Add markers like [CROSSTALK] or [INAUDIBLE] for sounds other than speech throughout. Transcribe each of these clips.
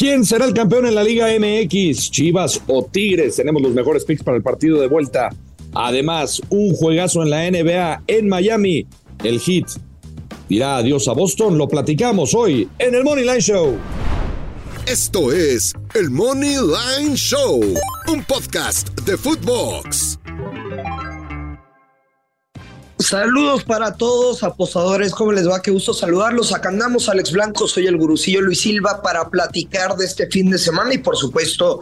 ¿Quién será el campeón en la Liga MX? ¿Chivas o Tigres? Tenemos los mejores picks para el partido de vuelta. Además, un juegazo en la NBA en Miami. El Heat dirá adiós a Boston. Lo platicamos hoy en el Money Line Show. Esto es el Money Line Show, un podcast de Footbox. Saludos para todos, apostadores. ¿Cómo les va? Qué gusto saludarlos. Acá andamos, Alex Blanco, soy el gurucillo Luis Silva para platicar de este fin de semana y, por supuesto,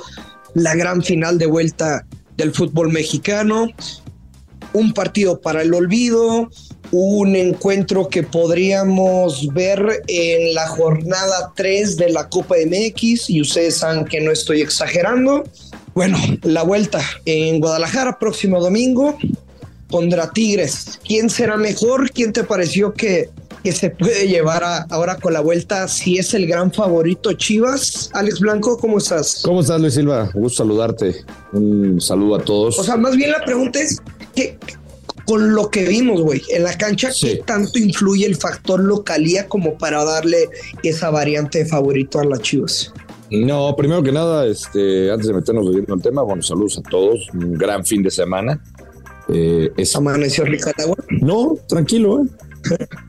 la gran final de vuelta del fútbol mexicano. Un partido para el olvido, un encuentro que podríamos ver en la jornada 3 de la Copa MX y ustedes saben que no estoy exagerando. Bueno, la vuelta en Guadalajara próximo domingo contra Tigres. ¿Quién será mejor? ¿Quién te pareció que, que se puede llevar a- ahora con la vuelta? Si es el gran favorito Chivas. Alex Blanco, ¿cómo estás? ¿Cómo estás, Luis Silva? Un gusto saludarte. Un saludo a todos. O sea, más bien la pregunta es que con lo que vimos, güey, en la cancha, Sí. ¿qué tanto influye el factor localía como para darle esa variante de favorito a las Chivas? No, primero que nada, este, antes de meternos de lleno al tema, bueno, saludos a todos. Un gran fin de semana. Eh, es- Amaneció Ricardo. No, tranquilo, ¿eh?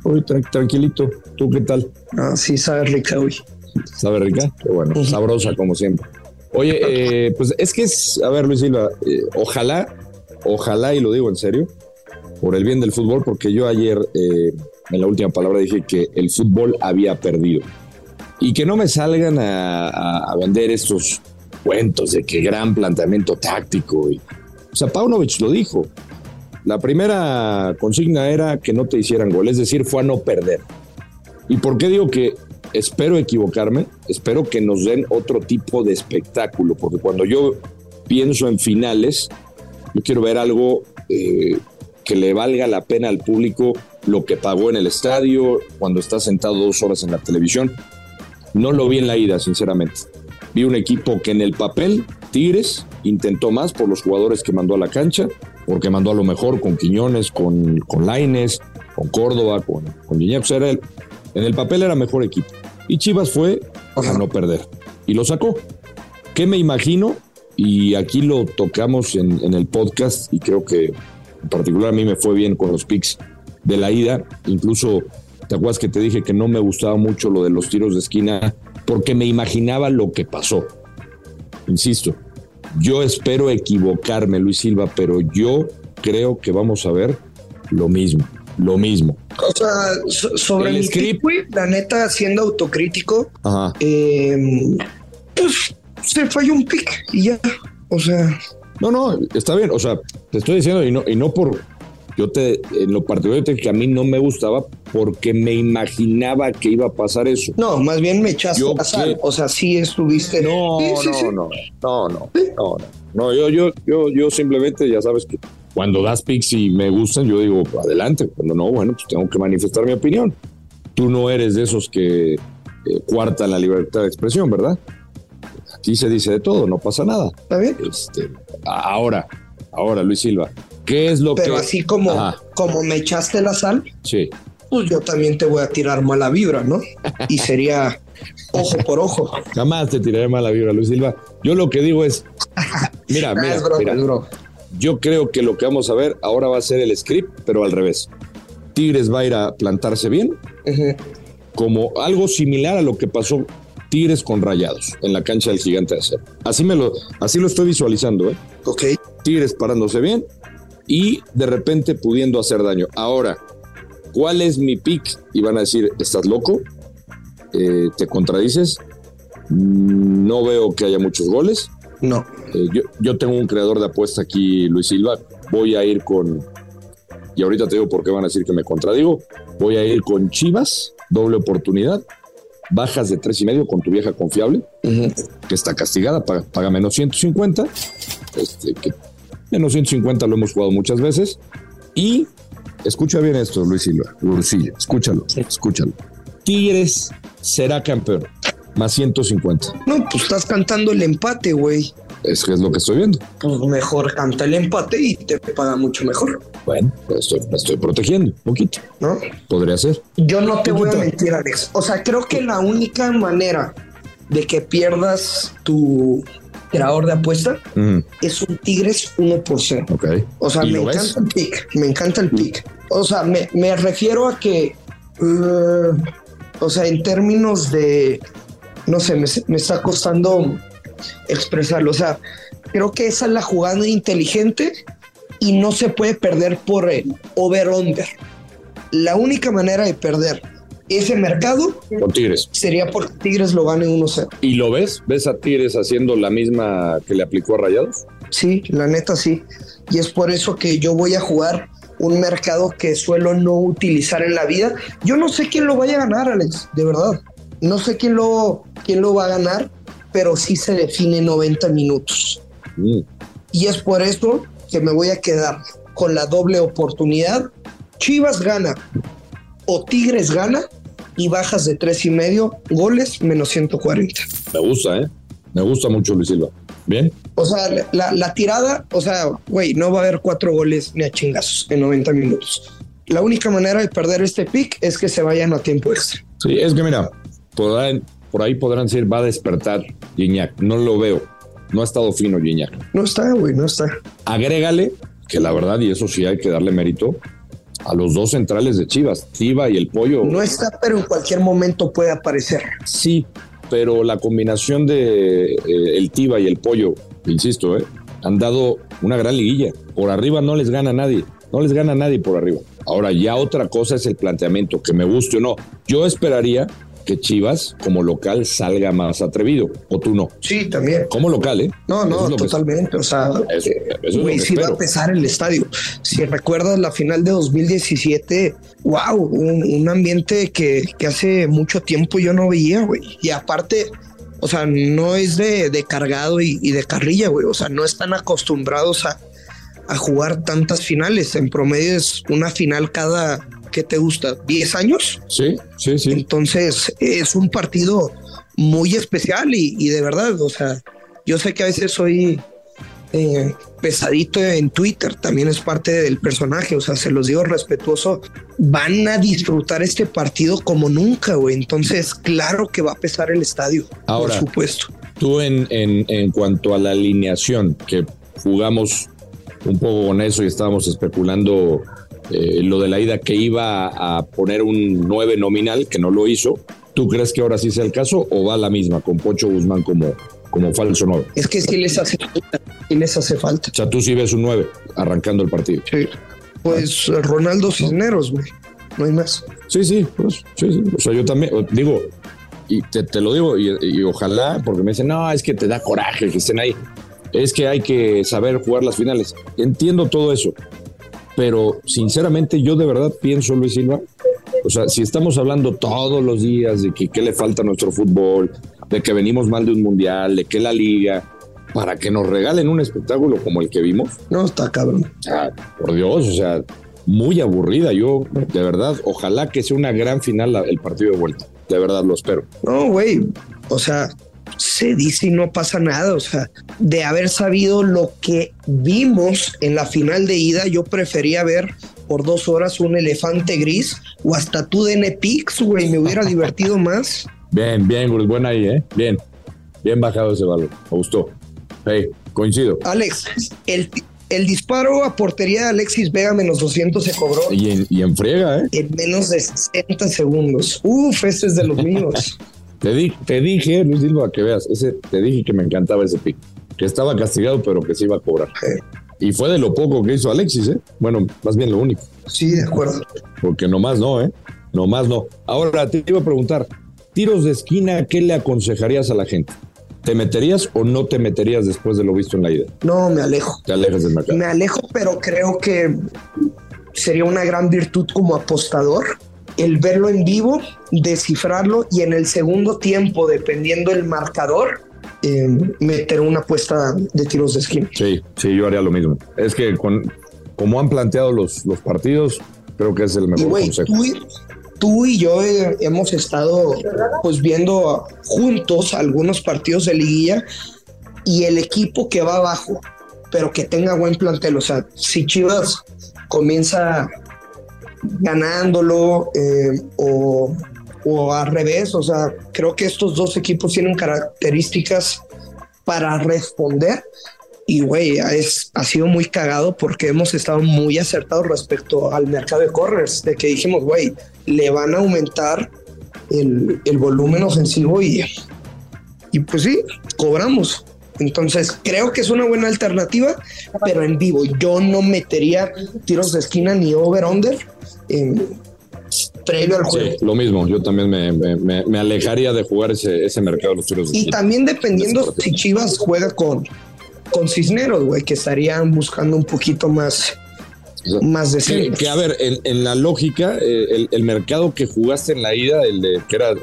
Hoy tran- tranquilito. ¿Tú qué tal? Ah, sí, sabes rica, güey. ¿Sabe rica? Qué bueno, sabrosa como siempre. Oye, eh, pues es que es, a ver, Luis Silva, eh, ojalá, ojalá, y lo digo en serio, por el bien del fútbol, porque yo ayer eh, en la última palabra dije que el fútbol había perdido. Y que no me salgan a, a- a vender estos cuentos de que gran planteamiento táctico. Y, o sea, Paunovic lo dijo. La primera consigna era que no te hicieran gol, es decir, fue a no perder. ¿Y por qué digo que espero equivocarme? Espero que nos den otro tipo de espectáculo, porque cuando yo pienso en finales, yo quiero ver algo eh, que le valga la pena al público lo que pagó en el estadio, cuando está sentado dos horas en la televisión. No lo vi en la ida, sinceramente. Vi un equipo que en el papel, Tigres, intentó más por los jugadores que mandó a la cancha, porque mandó a lo mejor con Quiñones, con, con Laines, con Córdoba, con, con Gignac. O sea, era el- en el papel era mejor equipo. Y Chivas fue a no perder. Y lo sacó. ¿Qué me imagino? Y aquí lo tocamos en, en el podcast y creo que en particular a mí me fue bien con los picks de la ida. Incluso, ¿te acuerdas que te dije que no me gustaba mucho lo de los tiros de esquina? Porque me imaginaba lo que pasó. Insisto, yo espero equivocarme, Luis Silva, pero yo creo que vamos a ver lo mismo, lo mismo. O sea, so- sobre El script. la neta, siendo autocrítico, Ajá. eh, pues se falló un pick y ya. O sea, No, no, está bien. O sea, te estoy diciendo, y no, y no por. Yo te, en lo particular, te dije que a mí no me gustaba porque me imaginaba que iba a pasar eso. no, más bien me echaste Yo la sal. qué- O sea, sí estuviste. No, Sí, sí, no, sí. no, no, no, no, no, no. yo, yo, yo, yo simplemente, ya sabes que cuando das picks y me gustan, yo digo, adelante. Cuando no, bueno, pues tengo que manifestar mi opinión. Tú no eres de esos que eh, cuartan la libertad de expresión, ¿verdad? Aquí se dice de todo, no pasa nada. ¿Está bien? Este, ahora, ahora, Luis Silva, ¿qué es lo Pero que. así como, Ajá, como me echaste la sal, sí. pues yo también te voy a tirar mala vibra, ¿no? Y sería ojo por ojo. Jamás te tiraré mala vibra, Luis Silva. Yo lo que digo es, mira, [LAUGHS] mira, es broma, mira. es broma. Yo creo que lo que vamos a ver ahora va a ser el script, pero al revés. Tigres va a ir a plantarse bien, como algo similar a lo que pasó Tigres con rayados en la cancha del gigante de acero. Así me lo, así lo estoy visualizando, ¿eh? Ok. Tigres parándose bien y de repente pudiendo hacer daño. Ahora, ¿cuál es mi pick? Y van a decir, ¿estás loco? Eh, ¿Te contradices? Mm, No veo que haya muchos goles. No. Eh, yo, yo tengo un creador de apuesta aquí, Luis Silva. Voy a ir con. Y ahorita te digo por qué van a decir que me contradigo. Voy a ir con Chivas, doble oportunidad. Bajas de tres y medio con tu vieja confiable, que está castigada, paga, paga menos 150. Este, que menos 150 lo hemos jugado muchas veces. Y escucha bien esto, Luis Silva, Gurusillo, escúchalo, escúchalo. Tigres será campeón, más 150. No, pues estás cantando el empate, güey. Es que es lo que estoy viendo. Pues mejor canta el empate y te paga mucho mejor, Bueno, pues estoy, me estoy protegiendo un poquito. ¿no? Podría ser. Yo no te voy a mentir, Alex. O sea, creo que la única manera de que pierdas tu creador de apuesta Mm, es un Tigres 1 por 0. ok. O sea, ¿Y me ves? encanta el pick. Me encanta el pick. O sea, me, me refiero a que. eh, o sea, en términos de. No sé, me, me está costando expresarlo. O sea, creo que esa es la jugada inteligente y no se puede perder por el over-under. La única manera de perder ese mercado Con Tigres. sería porque Tigres lo gane 1-0. ¿Y lo ves? ¿Ves a Tigres haciendo la misma que le aplicó a Rayados? Sí, la neta sí. Y es por eso que yo voy a jugar un mercado que suelo no utilizar en la vida. Yo no sé quién lo vaya a ganar, Alex, de verdad. No sé quién lo, quién lo va a ganar, pero sí se define 90 minutos. Mm, Y es por eso que me voy a quedar con la doble oportunidad. Chivas gana o Tigres gana y bajas de tres y medio goles menos 140. me gusta, ¿eh? Me gusta mucho Luis Silva. ¿Bien? O sea, la, la tirada, o sea, güey, no va a haber cuatro goles ni a chingazos en 90 minutos. La única manera de perder este pick es que se vayan a tiempo extra. Sí, es que mira, podrán- por ahí podrán decir, va a despertar Gignac. No lo veo. No ha estado fino Gignac. No está, güey, no está. Agrégale, que la verdad, y eso sí hay que darle mérito, a los dos centrales de Chivas, Tiva y el Pollo. No está, pero en cualquier momento puede aparecer. Sí, pero la combinación de eh, el Tiva y el Pollo, insisto, eh, han dado una gran liguilla. Por arriba no les gana nadie, no les gana nadie por arriba. Ahora ya otra cosa es el planteamiento, que me guste o no. Yo esperaría que Chivas como local salga más atrevido, o tú no. Sí, también. Como local, ¿eh? No, no, es totalmente. O sea, Eso- eh, eso es güey, que sí va a pesar el estadio. Si recuerdas la final de 2017, wow, un, un ambiente que, que hace mucho tiempo yo no veía, güey. Y aparte, o sea, no es de, de cargado y, y de carrilla, güey. O sea, no están acostumbrados a, a jugar tantas finales. En promedio es una final cada, ¿qué te gusta? ¿10 años? Sí, sí, sí. Entonces es un partido muy especial y, y de verdad, o sea, yo sé que a veces soy eh, pesadito en Twitter, también es parte del personaje, o sea, se los digo respetuoso, van a disfrutar este partido como nunca, güey. Entonces, claro que va a pesar el estadio, Ahora. por supuesto. Tú en, en, en cuanto a la alineación, que jugamos un poco con eso y estábamos especulando eh, lo de la ida que iba a poner un 9 nominal, que no lo hizo. ¿Tú crees que ahora sí sea el caso o va la misma con Pocho Guzmán como, como falso 9? Es que sí les hace falta, sí les hace falta. O sea, tú sí ves un 9 arrancando el partido. Sí. Pues Ronaldo Cisneros, güey, no hay más. Sí, sí, pues, sí, sí. O sea, yo también, digo, y te, te lo digo, y, y ojalá, porque me dicen, no, es que te da coraje que estén ahí. Es que hay que saber jugar las finales. Entiendo todo eso, pero sinceramente yo de verdad pienso, Luis Silva, o sea, si estamos hablando todos los días de que qué le falta a nuestro fútbol, de que venimos mal de un mundial, de que la liga, para que nos regalen un espectáculo como el que vimos, No, está cabrón. por Dios, o sea, muy aburrida. Yo, de verdad, ojalá que sea una gran final el partido de vuelta. De verdad, lo espero. No, güey. O sea, se dice y no pasa nada. O sea, de haber sabido lo que vimos en la final de ida, yo prefería ver por dos horas un elefante gris o hasta tú de Nepix, güey. Me hubiera divertido más. Bien, bien, Gurus, buena ahí, ¿eh? Bien, bien bajado ese balón. Me gustó. Hey, coincido. Alex, el, el disparo a portería de Alexis Vega menos 200 se cobró Y en, y en friega, ¿eh? en menos de 60 segundos. Uf, este es de los míos. [LAUGHS] Te, di- te dije, Luis Silva, que veas, ese, te dije que me encantaba ese pick, que estaba castigado, pero que se iba a cobrar. Y fue de lo poco que hizo Alexis, ¿eh? Bueno, más bien lo único, Sí, de acuerdo. porque nomás no, ¿eh? Nomás no. Ahora te iba a preguntar, tiros de esquina, ¿qué le aconsejarías a la gente? ¿Te meterías o no te meterías después de lo visto en la ida? No, me alejo. Te alejas del mercado. Me alejo, pero creo que sería una gran virtud como apostador el verlo en vivo, descifrarlo y en el segundo tiempo, dependiendo el marcador, eh, meter una apuesta de tiros de esquina. Sí, sí, yo haría lo mismo. Es que con, como han planteado los, los partidos, creo que es el Y mejor güey, consejo. tú, y- tú y yo eh, hemos estado pues viendo juntos algunos partidos de liguilla y el equipo que va abajo, pero que tenga buen plantel, o sea, si Chivas comienza ganándolo eh, o, o al revés, o sea, creo que estos dos equipos tienen características para responder y güey, es, ha sido muy cagado porque hemos estado muy acertados respecto al mercado de corners, de que dijimos, güey, le van a aumentar el, el volumen ofensivo y, y pues sí, cobramos. Entonces creo que es una buena alternativa, pero en vivo yo no metería tiros de esquina ni over-under en previo al juego. Sí, lo mismo. Yo también me, me- alejaría de jugar ese, ese mercado de los tiros de Y también dependiendo si Chivas juega con, con Cisneros, güey, que estarían buscando un poquito más, más de Que, que, a ver, en, en la lógica, eh, el, el mercado que jugaste en la ida, el de que era,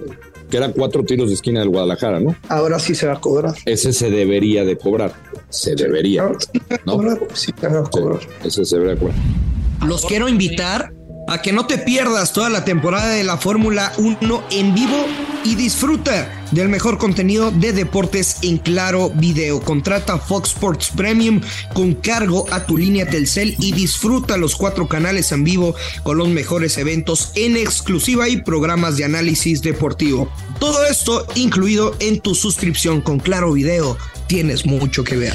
que era cuatro tiros de esquina del Guadalajara, ¿no? Ahora sí se va a cobrar. Ese se debería de cobrar. Se debería. Ahora sí se va a ¿No? cobrar, sí se va a cobrar. Ese se debería de cobrar. Los quiero invitar a que no te pierdas toda la temporada de la Fórmula 1 en vivo y disfruta del mejor contenido de deportes en Claro Video. Contrata Fox Sports Premium con cargo a tu línea Telcel y disfruta los cuatro canales en vivo con los mejores eventos en exclusiva y programas de análisis deportivo. Todo esto incluido en tu suscripción con Claro Video. Tienes mucho que ver.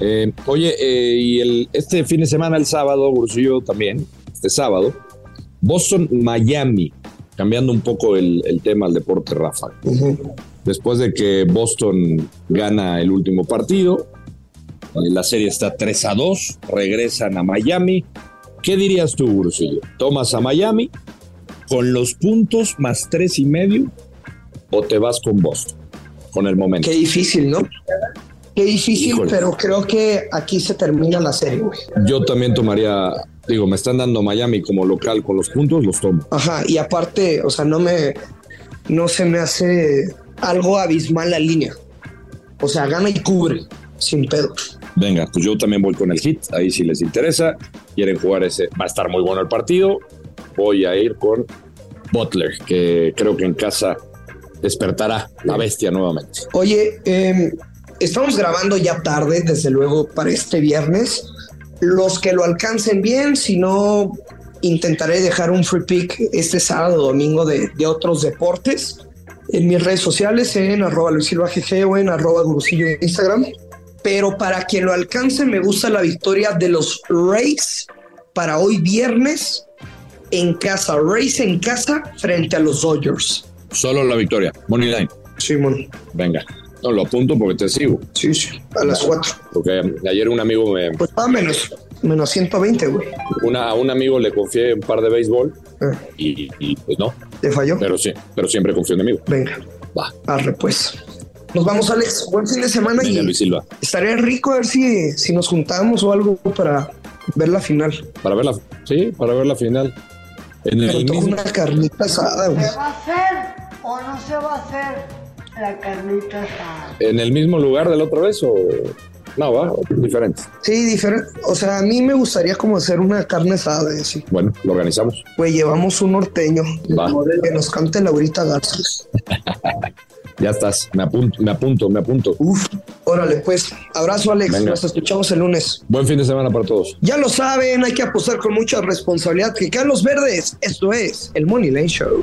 Eh, oye, eh, y el, este fin de semana, el sábado, Bursillo también, este sábado, Boston, Miami, cambiando un poco el, el tema al deporte, Rafa. Después de que Boston gana el último partido, eh, la serie está 3 a 2, regresan a Miami. ¿Qué dirías tú, Bursillo? ¿Tomas a Miami con los puntos más tres y medio o te vas con Boston? Con el momento. Qué difícil, ¿no? Qué difícil, Híjole. pero creo que aquí se termina la serie, güey. Yo también tomaría, digo, me están dando Miami como local con los puntos, los tomo. Ajá, y aparte, o sea, no me, no se me hace algo abismal la línea. O sea, gana y cubre, sin pedo. Venga, pues yo también voy con el hit, ahí si les interesa, quieren jugar ese, va a estar muy bueno el partido, voy a ir con Butler, que creo que en casa despertará la bestia nuevamente. Oye, eh, estamos grabando ya tarde, desde luego, para este viernes. Los que lo alcancen bien, si no, intentaré dejar un free pick este sábado domingo de, de otros deportes en mis redes sociales, en arroba Luis Silva GG o en arroba Gurusillo en Instagram. Pero para quien lo alcance, me gusta la victoria de los Rays para hoy viernes en casa. Rays en casa frente a los Dodgers. Solo la victoria, Money Line. Simón. Venga, no lo apunto porque te sigo. Sí, sí, a las 4. Porque ayer un amigo me, Pues va menos, menos 120, güey. una, a un amigo le confié un par de béisbol Eh, y, y, pues no, ¿Te falló? pero sí, pero siempre confío en mi amigo. Venga, Va, arre pues. Nos vamos, Alex. Buen fin de semana venga y Luis Silva. estaría rico a ver si, si nos juntamos o algo para ver la final. Para ver la, sí, para ver la final. En Me el mismo, una carnita asada, güey. ¿Se va a hacer o no se va a hacer la carnita asada? en el mismo lugar de la otra vez o No, va, diferente. Sí, diferente. O sea, a mí me gustaría como hacer una carne asada, y así. Bueno, lo organizamos. Pues llevamos un norteño Va. que nos cante Laurita Garza. [LAUGHS] Ya estás. Me apunto, me apunto, me apunto. Uf, órale, pues. Abrazo, Alex. Venga. Nos escuchamos el lunes. Buen fin de semana para todos. Ya lo saben, hay que apostar con mucha responsabilidad. Que caen los verdes. Esto es el Money Lane Show.